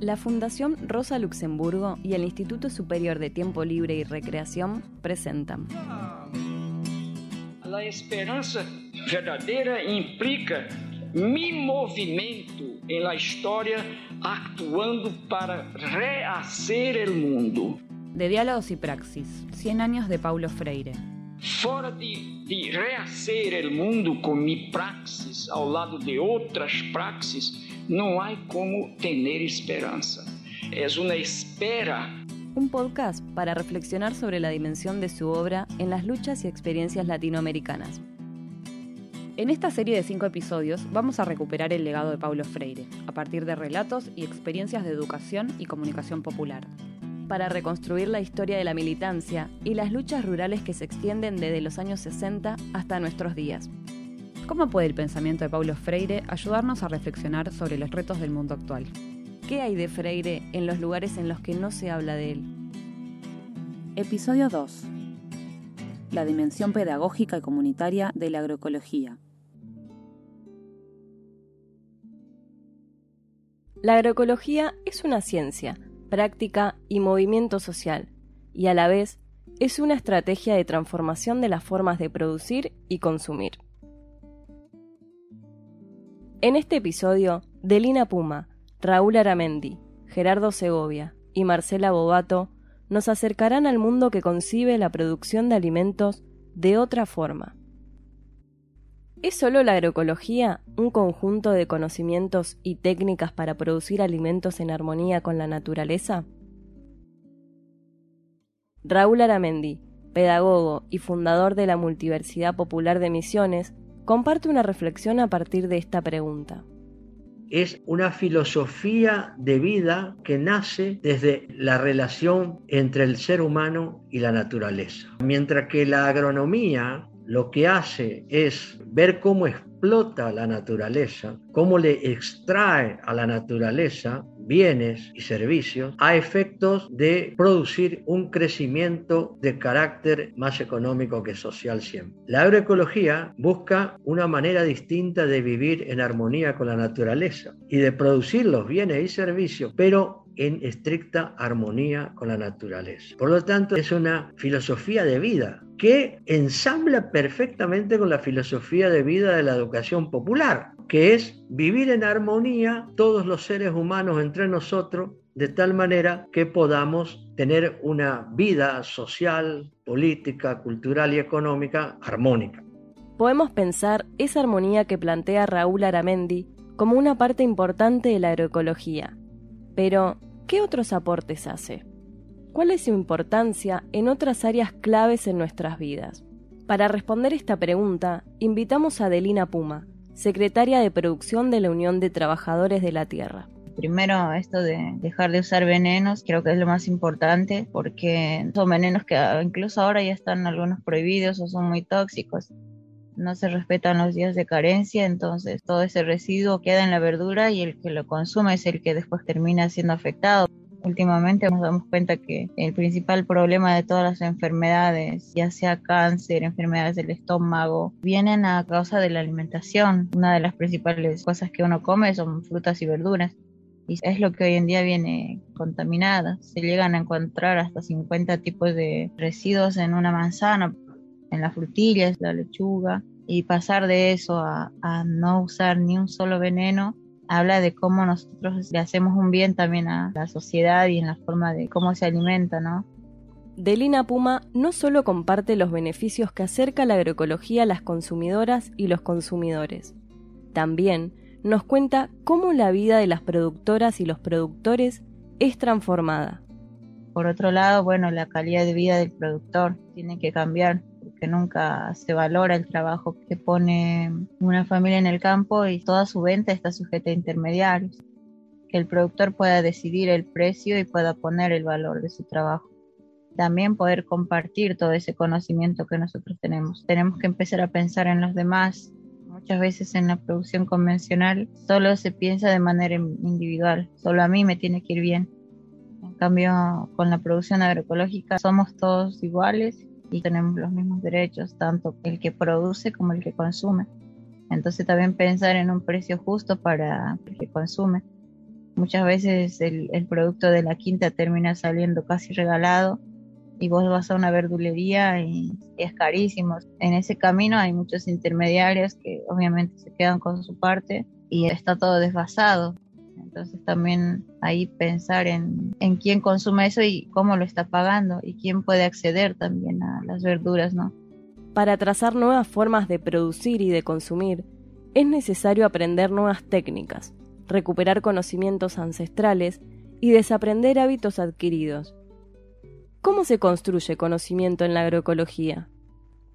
La Fundación Rosa Luxemburgo y el Instituto Superior de Tiempo Libre y Recreación presentan. La esperanza verdadera implica mi movimento en la historia actuando para rehacer el mundo. De Diálogos y Praxis, 100 años de Paulo Freire. Fora de, de rehacer el mundo con mi praxis ao lado de outras praxis, não há como ter esperança. É uma espera. Un podcast para reflexionar sobre la dimensión de su obra en las luchas y experiencias latinoamericanas. En esta serie de cinco episodios vamos a recuperar el legado de Paulo Freire, a partir de relatos y experiencias de educación y comunicación popular, para reconstruir la historia de la militancia y las luchas rurales que se extienden desde los años 60 hasta nuestros días. ¿Cómo puede el pensamiento de Paulo Freire ayudarnos a reflexionar sobre los retos del mundo actual? ¿Qué hay de Freire en los lugares en los que no se habla de él? Episodio 2. La dimensión pedagógica y comunitaria de la agroecología. La agroecología es una ciencia, práctica y movimiento social, y a la vez es una estrategia de transformación de las formas de producir y consumir. En este episodio, Delina Puma, Raúl Aramendi, Gerardo Segovia y Marcela Bobato nos acercarán al mundo que concibe la producción de alimentos de otra forma. ¿Es solo la agroecología un conjunto de conocimientos y técnicas para producir alimentos en armonía con la naturaleza? Raúl Aramendi, pedagogo y fundador de la Multiversidad Popular de Misiones, comparte una reflexión a partir de esta pregunta. Es una filosofía de vida que nace desde la relación entre el ser humano y la naturaleza. Mientras que la agronomía lo que hace es ver cómo explota la naturaleza, cómo le extrae a la naturaleza bienes y servicios a efectos de producir un crecimiento de carácter más económico que social siempre. La agroecología busca una manera distinta de vivir en armonía con la naturaleza y de producir los bienes y servicios, pero en estricta armonía con la naturaleza. Por lo tanto, es una filosofía de vida que ensambla perfectamente con la filosofía de vida de la educación popular, que es vivir en armonía todos los seres humanos entre nosotros de tal manera que podamos tener una vida social, política, cultural y económica armónica. Podemos pensar esa armonía que plantea Raúl Aramendi como una parte importante de la agroecología. Pero, ¿qué otros aportes hace? ¿Cuál es su importancia en otras áreas claves en nuestras vidas? Para responder esta pregunta, invitamos a Adelina Puma, secretaria de producción de la Unión de Trabajadores de la Tierra. Primero, esto de dejar de usar venenos, creo que es lo más importante, porque son venenos que incluso ahora ya están algunos prohibidos o son muy tóxicos. No se respetan los días de carencia, entonces todo ese residuo queda en la verdura y el que lo consume es el que después termina siendo afectado. Últimamente nos damos cuenta que el principal problema de todas las enfermedades, ya sea cáncer, enfermedades del estómago, vienen a causa de la alimentación. Una de las principales cosas que uno come son frutas y verduras. Y es lo que hoy en día viene contaminada. Se llegan a encontrar hasta 50 tipos de residuos en una manzana, en las frutillas, la lechuga. Y pasar de eso a, a no usar ni un solo veneno habla de cómo nosotros le hacemos un bien también a la sociedad y en la forma de cómo se alimenta, ¿no? Delina Puma no solo comparte los beneficios que acerca la agroecología a las consumidoras y los consumidores, también nos cuenta cómo la vida de las productoras y los productores es transformada. Por otro lado, bueno, la calidad de vida del productor tiene que cambiar que nunca se valora el trabajo que pone una familia en el campo y toda su venta está sujeta a intermediarios. Que el productor pueda decidir el precio y pueda poner el valor de su trabajo. También poder compartir todo ese conocimiento que nosotros tenemos. Tenemos que empezar a pensar en los demás. Muchas veces en la producción convencional solo se piensa de manera individual. Solo a mí me tiene que ir bien. En cambio, con la producción agroecológica somos todos iguales y tenemos los mismos derechos, tanto el que produce como el que consume. Entonces también pensar en un precio justo para el que consume. Muchas veces el, el producto de la quinta termina saliendo casi regalado y vos vas a una verdulería y, es carísimo. En ese camino hay muchos intermediarios que obviamente se quedan con su parte y está todo desfasado. Entonces también ahí pensar en, en quién consume eso y cómo lo está pagando y quién puede acceder también a las verduras, ¿no? Para trazar nuevas formas de producir y de consumir, es necesario aprender nuevas técnicas, recuperar conocimientos ancestrales y desaprender hábitos adquiridos. ¿Cómo se construye conocimiento en la agroecología?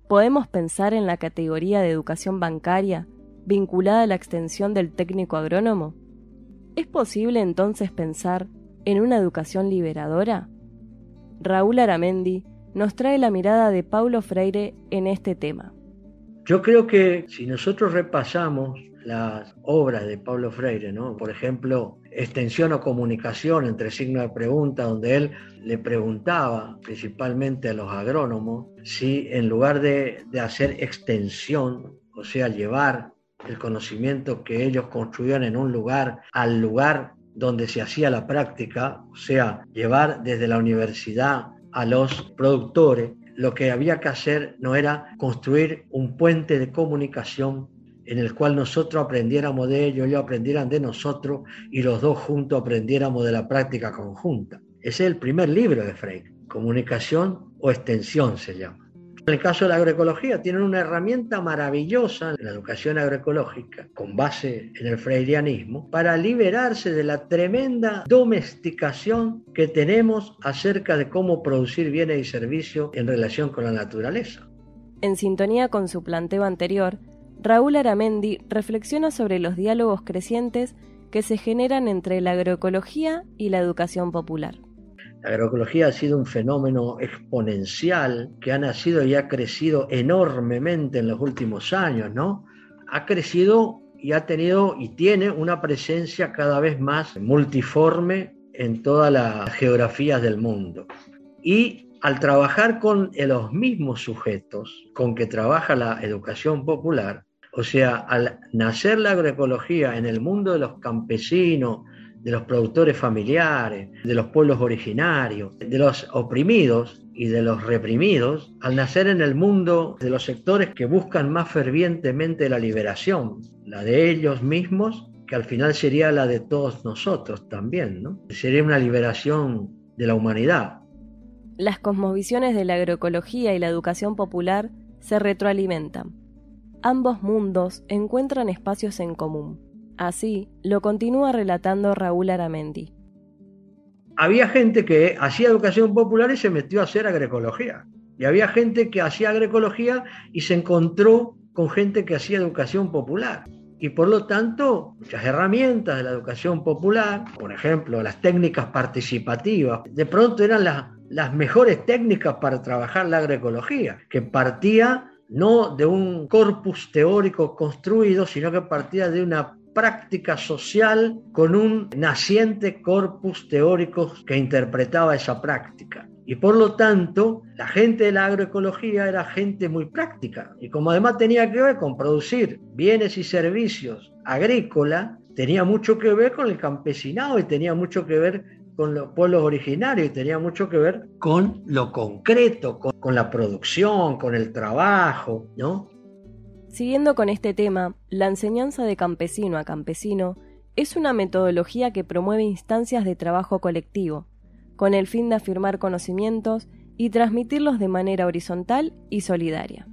¿Podemos pensar en la categoría de educación bancaria vinculada a la extensión del técnico agrónomo? ¿Es posible entonces pensar en una educación liberadora? Raúl Aramendi nos trae la mirada de Paulo Freire en este tema. Yo creo que si nosotros repasamos las obras de Pablo Freire. Por ejemplo, extensión o comunicación entre signos de pregunta, donde él le preguntaba principalmente a los agrónomos si en lugar de hacer extensión, o sea, llevar el conocimiento que ellos construían en un lugar al lugar donde se hacía la práctica, o sea, llevar desde la universidad a los productores, lo que había que hacer no era construir un puente de comunicación en el cual nosotros aprendiéramos de ellos, ellos aprendieran de nosotros y los dos juntos aprendiéramos de la práctica conjunta. Ese es el primer libro de Freire, Comunicación o Extensión se llama. En el caso de la agroecología, tienen una herramienta maravillosa en la educación agroecológica, con base en el freirianismo, para liberarse de la tremenda domesticación que tenemos acerca de cómo producir bienes y servicios en relación con la naturaleza. En sintonía con su planteo anterior, Raúl Aramendi reflexiona sobre los diálogos crecientes que se generan entre la agroecología y la educación popular. La agroecología ha sido un fenómeno exponencial que ha nacido y ha crecido enormemente en los últimos años, ¿no? Ha crecido y ha tenido y tiene una presencia cada vez más multiforme en todas las geografías del mundo. Y al trabajar con los mismos sujetos con que trabaja la educación popular, o sea, al nacer la agroecología en el mundo de los campesinos, de los productores familiares, de los pueblos originarios, de los oprimidos y de los reprimidos, al nacer en el mundo de los sectores que buscan más fervientemente la liberación, la de ellos mismos, que al final sería la de todos nosotros también, ¿no? Sería una liberación de la humanidad. Las cosmovisiones de la agroecología y la educación popular se retroalimentan. Ambos mundos encuentran espacios en común Así lo continúa relatando Raúl Aramendi. Había gente que hacía educación popular y se metió a hacer agroecología. Y había gente que hacía agroecología y se encontró con gente que hacía educación popular. Y por lo tanto, muchas herramientas de la educación popular, por ejemplo, las técnicas participativas, de pronto eran las, las mejores técnicas para trabajar la agroecología, que partía no de un corpus teórico construido, sino que partía de una práctica social con un naciente corpus teórico que interpretaba esa práctica. Y por lo tanto, la gente de la agroecología era gente muy práctica. Y como además tenía que ver con producir bienes y servicios agrícolas, tenía mucho que ver con el campesinado y tenía mucho que ver con los pueblos originarios y tenía mucho que ver con lo concreto, con, con la producción, con el trabajo, ¿no? Siguiendo con este tema, la enseñanza de campesino a campesino es una metodología que promueve instancias de trabajo colectivo, con el fin de afirmar conocimientos y transmitirlos de manera horizontal y solidaria.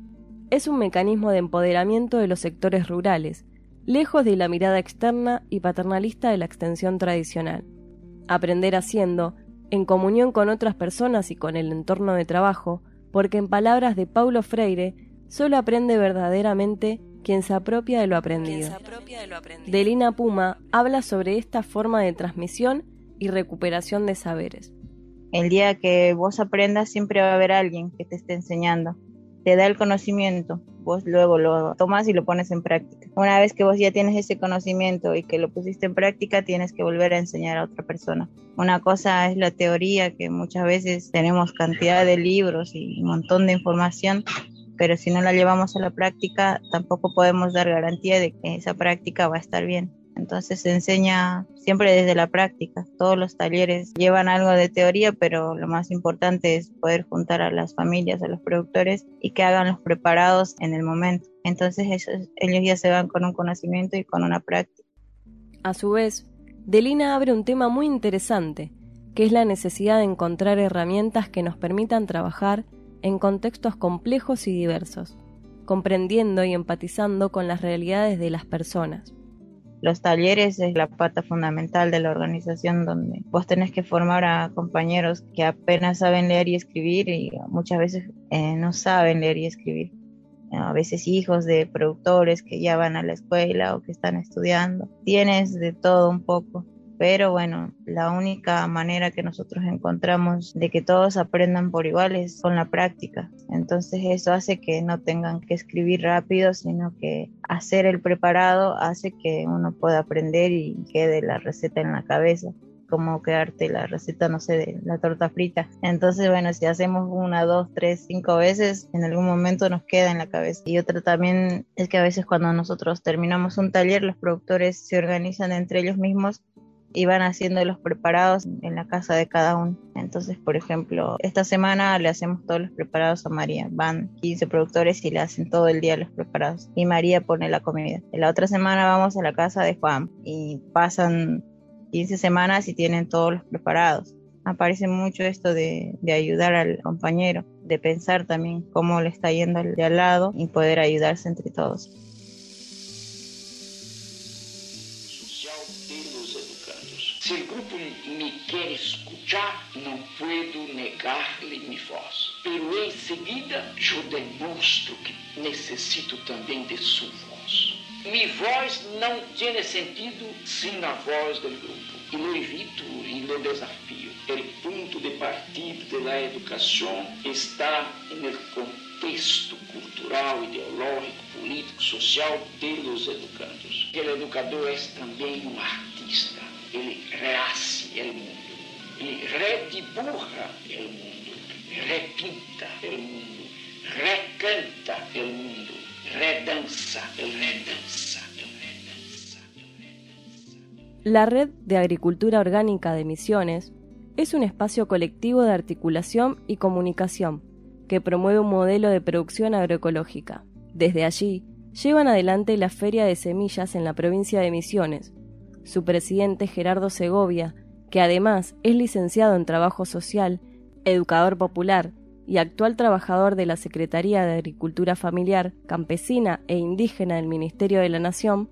Es un mecanismo de empoderamiento de los sectores rurales, lejos de la mirada externa y paternalista de la extensión tradicional. Aprender haciendo, en comunión con otras personas y con el entorno de trabajo, porque en palabras de Paulo Freire, Solo aprende verdaderamente quien se apropia de lo aprendido. Delina Puma habla sobre esta forma de transmisión y recuperación de saberes. El día que vos aprendas siempre va a haber alguien que te esté enseñando. Te da el conocimiento, vos luego lo tomas y lo pones en práctica. Una vez que vos ya tienes ese conocimiento y que lo pusiste en práctica, tienes que volver a enseñar a otra persona. Una cosa es la teoría, que muchas veces tenemos cantidad de libros y un montón de información, pero si no la llevamos a la práctica, tampoco podemos dar garantía de que esa práctica va a estar bien. Entonces se enseña siempre desde la práctica. Todos los talleres llevan algo de teoría, pero lo más importante es poder juntar a las familias, a los productores y que hagan los preparados en el momento. Entonces ellos ya se van con un conocimiento y con una práctica. A su vez, Delina abre un tema muy interesante, que es la necesidad de encontrar herramientas que nos permitan trabajar en contextos complejos y diversos, comprendiendo y empatizando con las realidades de las personas. Los talleres es la pata fundamental de la organización donde vos tenés que formar a compañeros que apenas saben leer y escribir y muchas veces eh, no saben leer y escribir. A veces hijos de productores que ya van a la escuela o que están estudiando. Tienes de todo un poco pero bueno, la única manera que nosotros encontramos de que todos aprendan por igual es con la práctica. Entonces eso hace que no tengan que escribir rápido, sino que hacer el preparado hace que uno pueda aprender y quede la receta en la cabeza como quedarte la receta, no sé, de la torta frita. Entonces, bueno, si hacemos una, dos, tres, cinco veces, en algún momento nos queda en la cabeza. Y otra también es que a veces cuando nosotros terminamos un taller, los productores se organizan entre ellos mismos y van haciendo los preparados en la casa de cada uno. Entonces, por ejemplo, esta semana le hacemos todos los preparados a María. Van 15 productores y le hacen todo el día los preparados. Y María pone la comida. La otra semana vamos a la casa de Juan y pasan 15 semanas y tienen todos los preparados. Aparece mucho esto de, ayudar al compañero, de pensar también cómo le está yendo de al lado y poder ayudarse entre todos. Escutar, não puedo negar-lhe minha voz. Pero em seguida, eu demonstro que necessito também de sua voz. Minha voz não tem sentido sem a voz do grupo. E lo evito e lo desafio. O ponto de partida da educação está no contexto cultural, ideológico, político, social dos educandos. O educador é também um artista ele rehace o mundo, ele rediburra o mundo, repinta o mundo, recanta o mundo, redanza, redanza. La Red de Agricultura Orgánica de Misiones es un espacio colectivo de articulación y comunicación que promueve un modelo de producción agroecológica. Desde allí, llevan adelante la Feria de Semillas en la provincia de Misiones, su presidente Gerardo Segovia, que además es licenciado en Trabajo Social, educador popular y actual trabajador de la Secretaría de Agricultura Familiar, Campesina e Indígena del Ministerio de la Nación,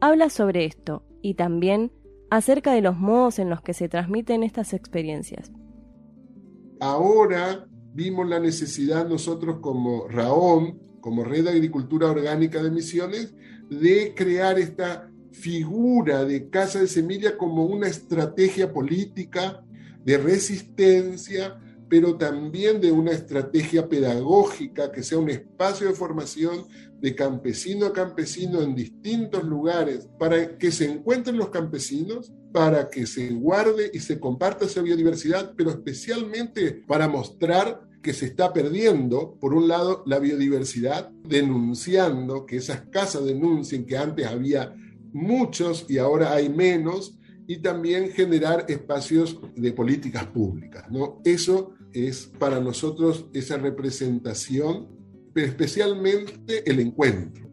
habla sobre esto y también acerca de los modos en los que se transmiten estas experiencias. Ahora vimos la necesidad nosotros como RAOM, como Red de Agricultura Orgánica de Misiones, de crear esta figura de Casa de Semilla como una estrategia política de resistencia, pero también de una estrategia pedagógica que sea un espacio de formación de campesino a campesino en distintos lugares para que se encuentren los campesinos, para que se guarde y se comparta esa biodiversidad, pero especialmente para mostrar que se está perdiendo, por un lado, la biodiversidad, denunciando que esas casas denuncien que antes había muchos y ahora hay menos, y también generar espacios de políticas públicas. ¿no? Eso es para nosotros esa representación, pero especialmente el encuentro.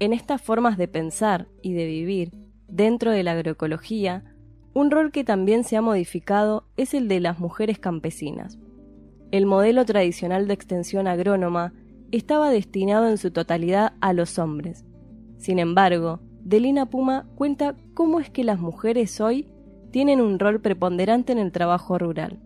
En estas formas de pensar y de vivir dentro de la agroecología, un rol que también se ha modificado es el de las mujeres campesinas. El modelo tradicional de extensión agrónoma estaba destinado en su totalidad a los hombres. Sin embargo, Delina Puma cuenta cómo es que las mujeres hoy tienen un rol preponderante en el trabajo rural.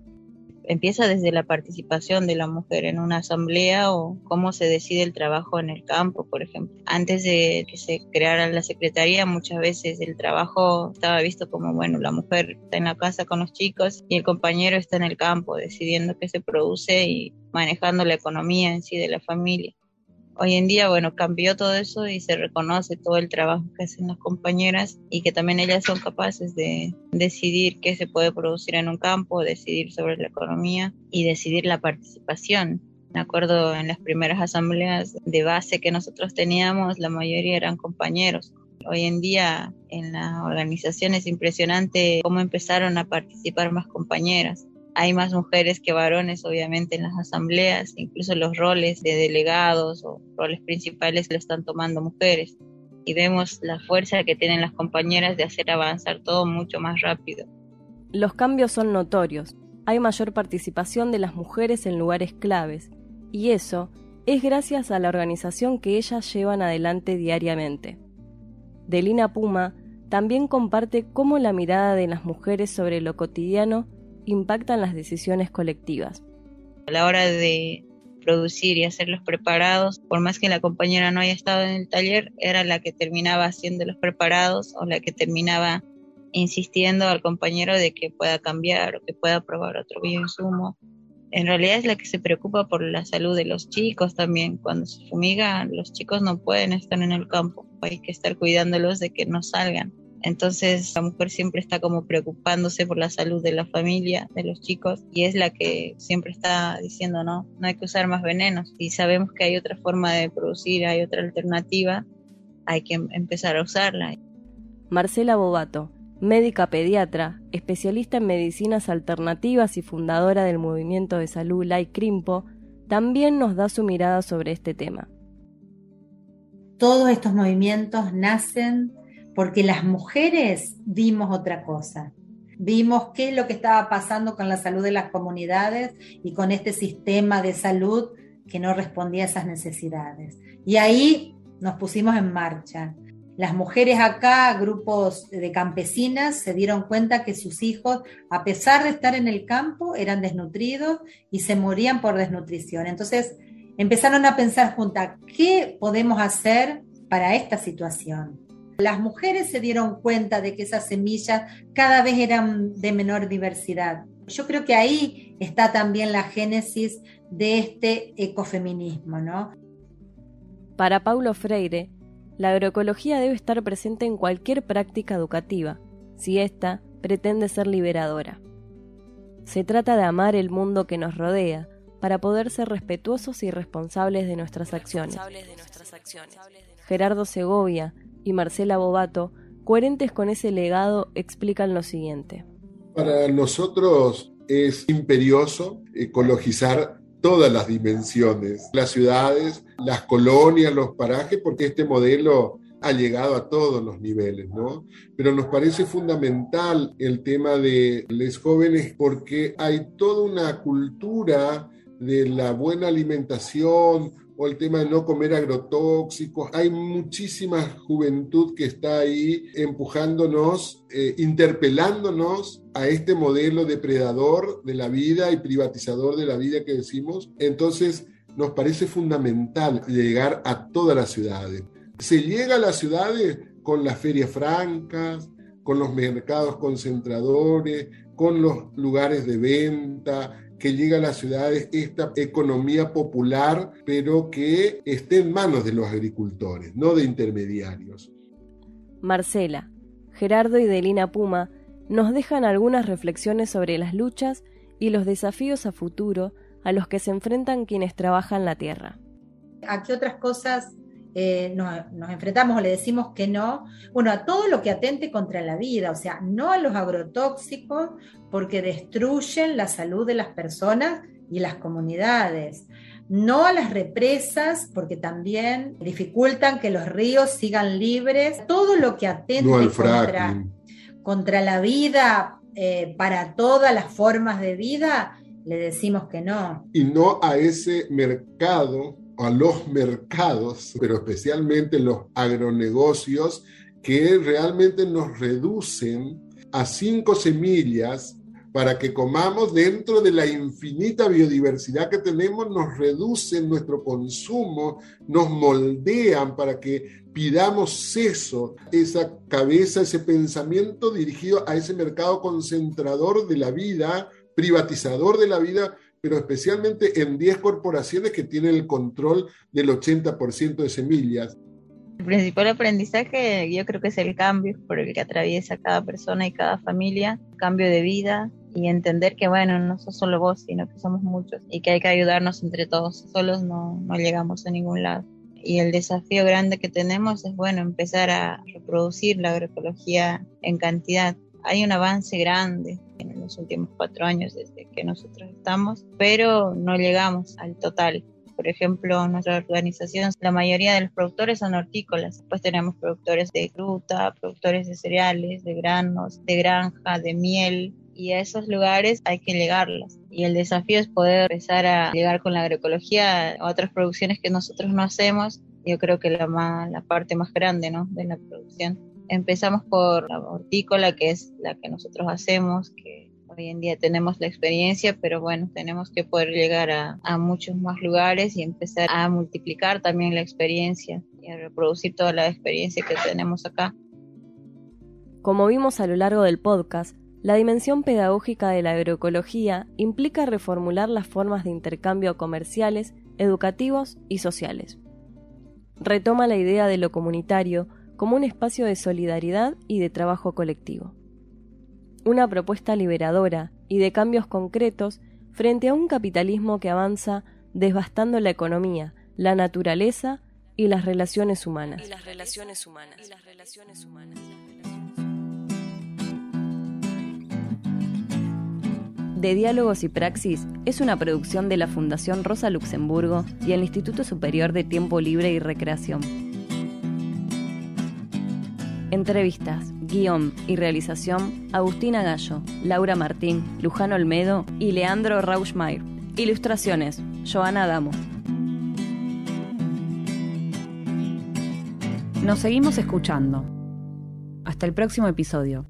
Empieza desde la participación de la mujer en una asamblea o cómo se decide el trabajo en el campo, por ejemplo. Antes de que se creara la secretaría, muchas veces el trabajo estaba visto como, bueno, la mujer está en la casa con los chicos y el compañero está en el campo decidiendo qué se produce y manejando la economía en sí de la familia. Hoy en día, bueno, cambió todo eso y se reconoce todo el trabajo que hacen las compañeras y que también ellas son capaces de decidir qué se puede producir en un campo, decidir sobre la economía y decidir la participación. Me acuerdo en las primeras asambleas de base que nosotros teníamos, la mayoría eran compañeros. Hoy en día en la organización es impresionante cómo empezaron a participar más compañeras. Hay más mujeres que varones, obviamente, en las asambleas, incluso los roles de delegados o roles principales lo están tomando mujeres. Y vemos la fuerza que tienen las compañeras de hacer avanzar todo mucho más rápido. Los cambios son notorios. Hay mayor participación de las mujeres en lugares claves. Y eso es gracias a la organización que ellas llevan adelante diariamente. Delina Puma también comparte cómo la mirada de las mujeres sobre lo cotidiano impactan las decisiones colectivas. A la hora de producir y hacer los preparados, por más que la compañera no haya estado en el taller, era la que terminaba haciendo los preparados o la que terminaba insistiendo al compañero de que pueda cambiar o que pueda probar otro bioinsumo. En realidad es la que se preocupa por la salud de los chicos también. Cuando se fumiga, los chicos no pueden estar en el campo, hay que estar cuidándolos de que no salgan. Entonces la mujer siempre está como preocupándose por la salud de la familia, de los chicos, y es la que siempre está diciendo, no, no hay que usar más venenos. Y sabemos que hay otra forma de producir, hay otra alternativa, hay que empezar a usarla. Marcela Bobato, médica pediatra, especialista en medicinas alternativas y fundadora del movimiento de salud Lai Crimpo, también nos da su mirada sobre este tema. Todos estos movimientos nacen porque las mujeres vimos otra cosa. Vimos qué es lo que estaba pasando con la salud de las comunidades y con este sistema de salud que no respondía a esas necesidades. Y ahí nos pusimos en marcha. Las mujeres acá, grupos de campesinas, se dieron cuenta que sus hijos, a pesar de estar en el campo, eran desnutridos y se morían por desnutrición. Entonces empezaron a pensar juntas, ¿qué podemos hacer para esta situación? Las mujeres se dieron cuenta de que esas semillas cada vez eran de menor diversidad. Yo creo que ahí está también la génesis de este ecofeminismo, ¿no? Para Paulo Freire, la agroecología debe estar presente en cualquier práctica educativa, si ésta pretende ser liberadora. Se trata de amar el mundo que nos rodea para poder ser respetuosos y responsables de nuestras acciones. Gerardo Segovia, y Marcela Bobato, coherentes con ese legado, explican lo siguiente. Para nosotros es imperioso ecologizar todas las dimensiones, las ciudades, las colonias, los parajes, porque este modelo ha llegado a todos los niveles, ¿no? Pero nos parece fundamental el tema de los jóvenes porque hay toda una cultura de la buena alimentación, o el tema de no comer agrotóxicos. Hay muchísima juventud que está ahí empujándonos, eh, interpelándonos a este modelo depredador de la vida y privatizador de la vida que decimos. Entonces, nos parece fundamental llegar a todas las ciudades. Se llega a las ciudades con las ferias francas, con los mercados concentradores, con los lugares de venta, que llega a las ciudades esta economía popular, pero que esté en manos de los agricultores, no de intermediarios. Marcela, Gerardo y Delina Puma nos dejan algunas reflexiones sobre las luchas y los desafíos a futuro a los que se enfrentan quienes trabajan la tierra. ¿A qué otras cosas eh, nos, enfrentamos o le decimos que no, bueno, a todo lo que atente contra la vida, o sea, no a los agrotóxicos porque destruyen la salud de las personas y las comunidades, no a las represas porque también dificultan que los ríos sigan libres, todo lo que atente contra, contra, la vida eh, para todas las formas de vida, le decimos que no. Y no a ese mercado a los mercados, pero especialmente los agronegocios, que realmente nos reducen a cinco semillas para que comamos dentro de la infinita biodiversidad que tenemos, nos reducen nuestro consumo, nos moldean para que pidamos eso, esa cabeza, ese pensamiento dirigido a ese mercado concentrador de la vida, privatizador de la vida, pero especialmente en 10 corporaciones que tienen el control del 80% de semillas. El principal aprendizaje yo creo que es el cambio por el que atraviesa cada persona y cada familia, cambio de vida y entender que bueno, no sos solo vos, sino que somos muchos y que hay que ayudarnos entre todos, solos no, no llegamos a ningún lado. y el desafío grande que tenemos es, bueno, empezar a reproducir la agroecología en cantidad. Hay un avance grande en los últimos cuatro años desde que nosotros estamos, pero no llegamos al total. Por ejemplo, nuestra organización, la mayoría de los productores son hortícolas. Pues tenemos productores de fruta, productores de cereales, de granos, de granja, de miel, y a esos lugares hay que llegarlas. Y el desafío es poder empezar a llegar con la agroecología a otras producciones que nosotros no hacemos. Yo creo que la, la parte más grande ¿no? de la producción. Empezamos por la hortícola, que es la que nosotros hacemos, que hoy en día tenemos la experiencia, pero bueno, tenemos que poder llegar a, muchos más lugares y empezar a multiplicar también la experiencia y a reproducir toda la experiencia que tenemos acá. Como vimos a lo largo del podcast, la dimensión pedagógica de la agroecología implica reformular las formas de intercambio comerciales, educativos y sociales. Retoma la idea de lo comunitario como un espacio de solidaridad y de trabajo colectivo. Una propuesta liberadora y de cambios concretos frente a un capitalismo que avanza devastando la economía, la naturaleza y las relaciones humanas. Y las relaciones humanas. Y las relaciones humanas. de Diálogos y Praxis es una producción de la Fundación Rosa Luxemburgo y el Instituto Superior de Tiempo Libre y Recreación. Entrevistas, guion y realización Agustina Gallo, Laura Martín, Luján Olmedo y Leandro Rauschmeier. Ilustraciones, Joana Adamo. Nos seguimos escuchando. Hasta el próximo episodio.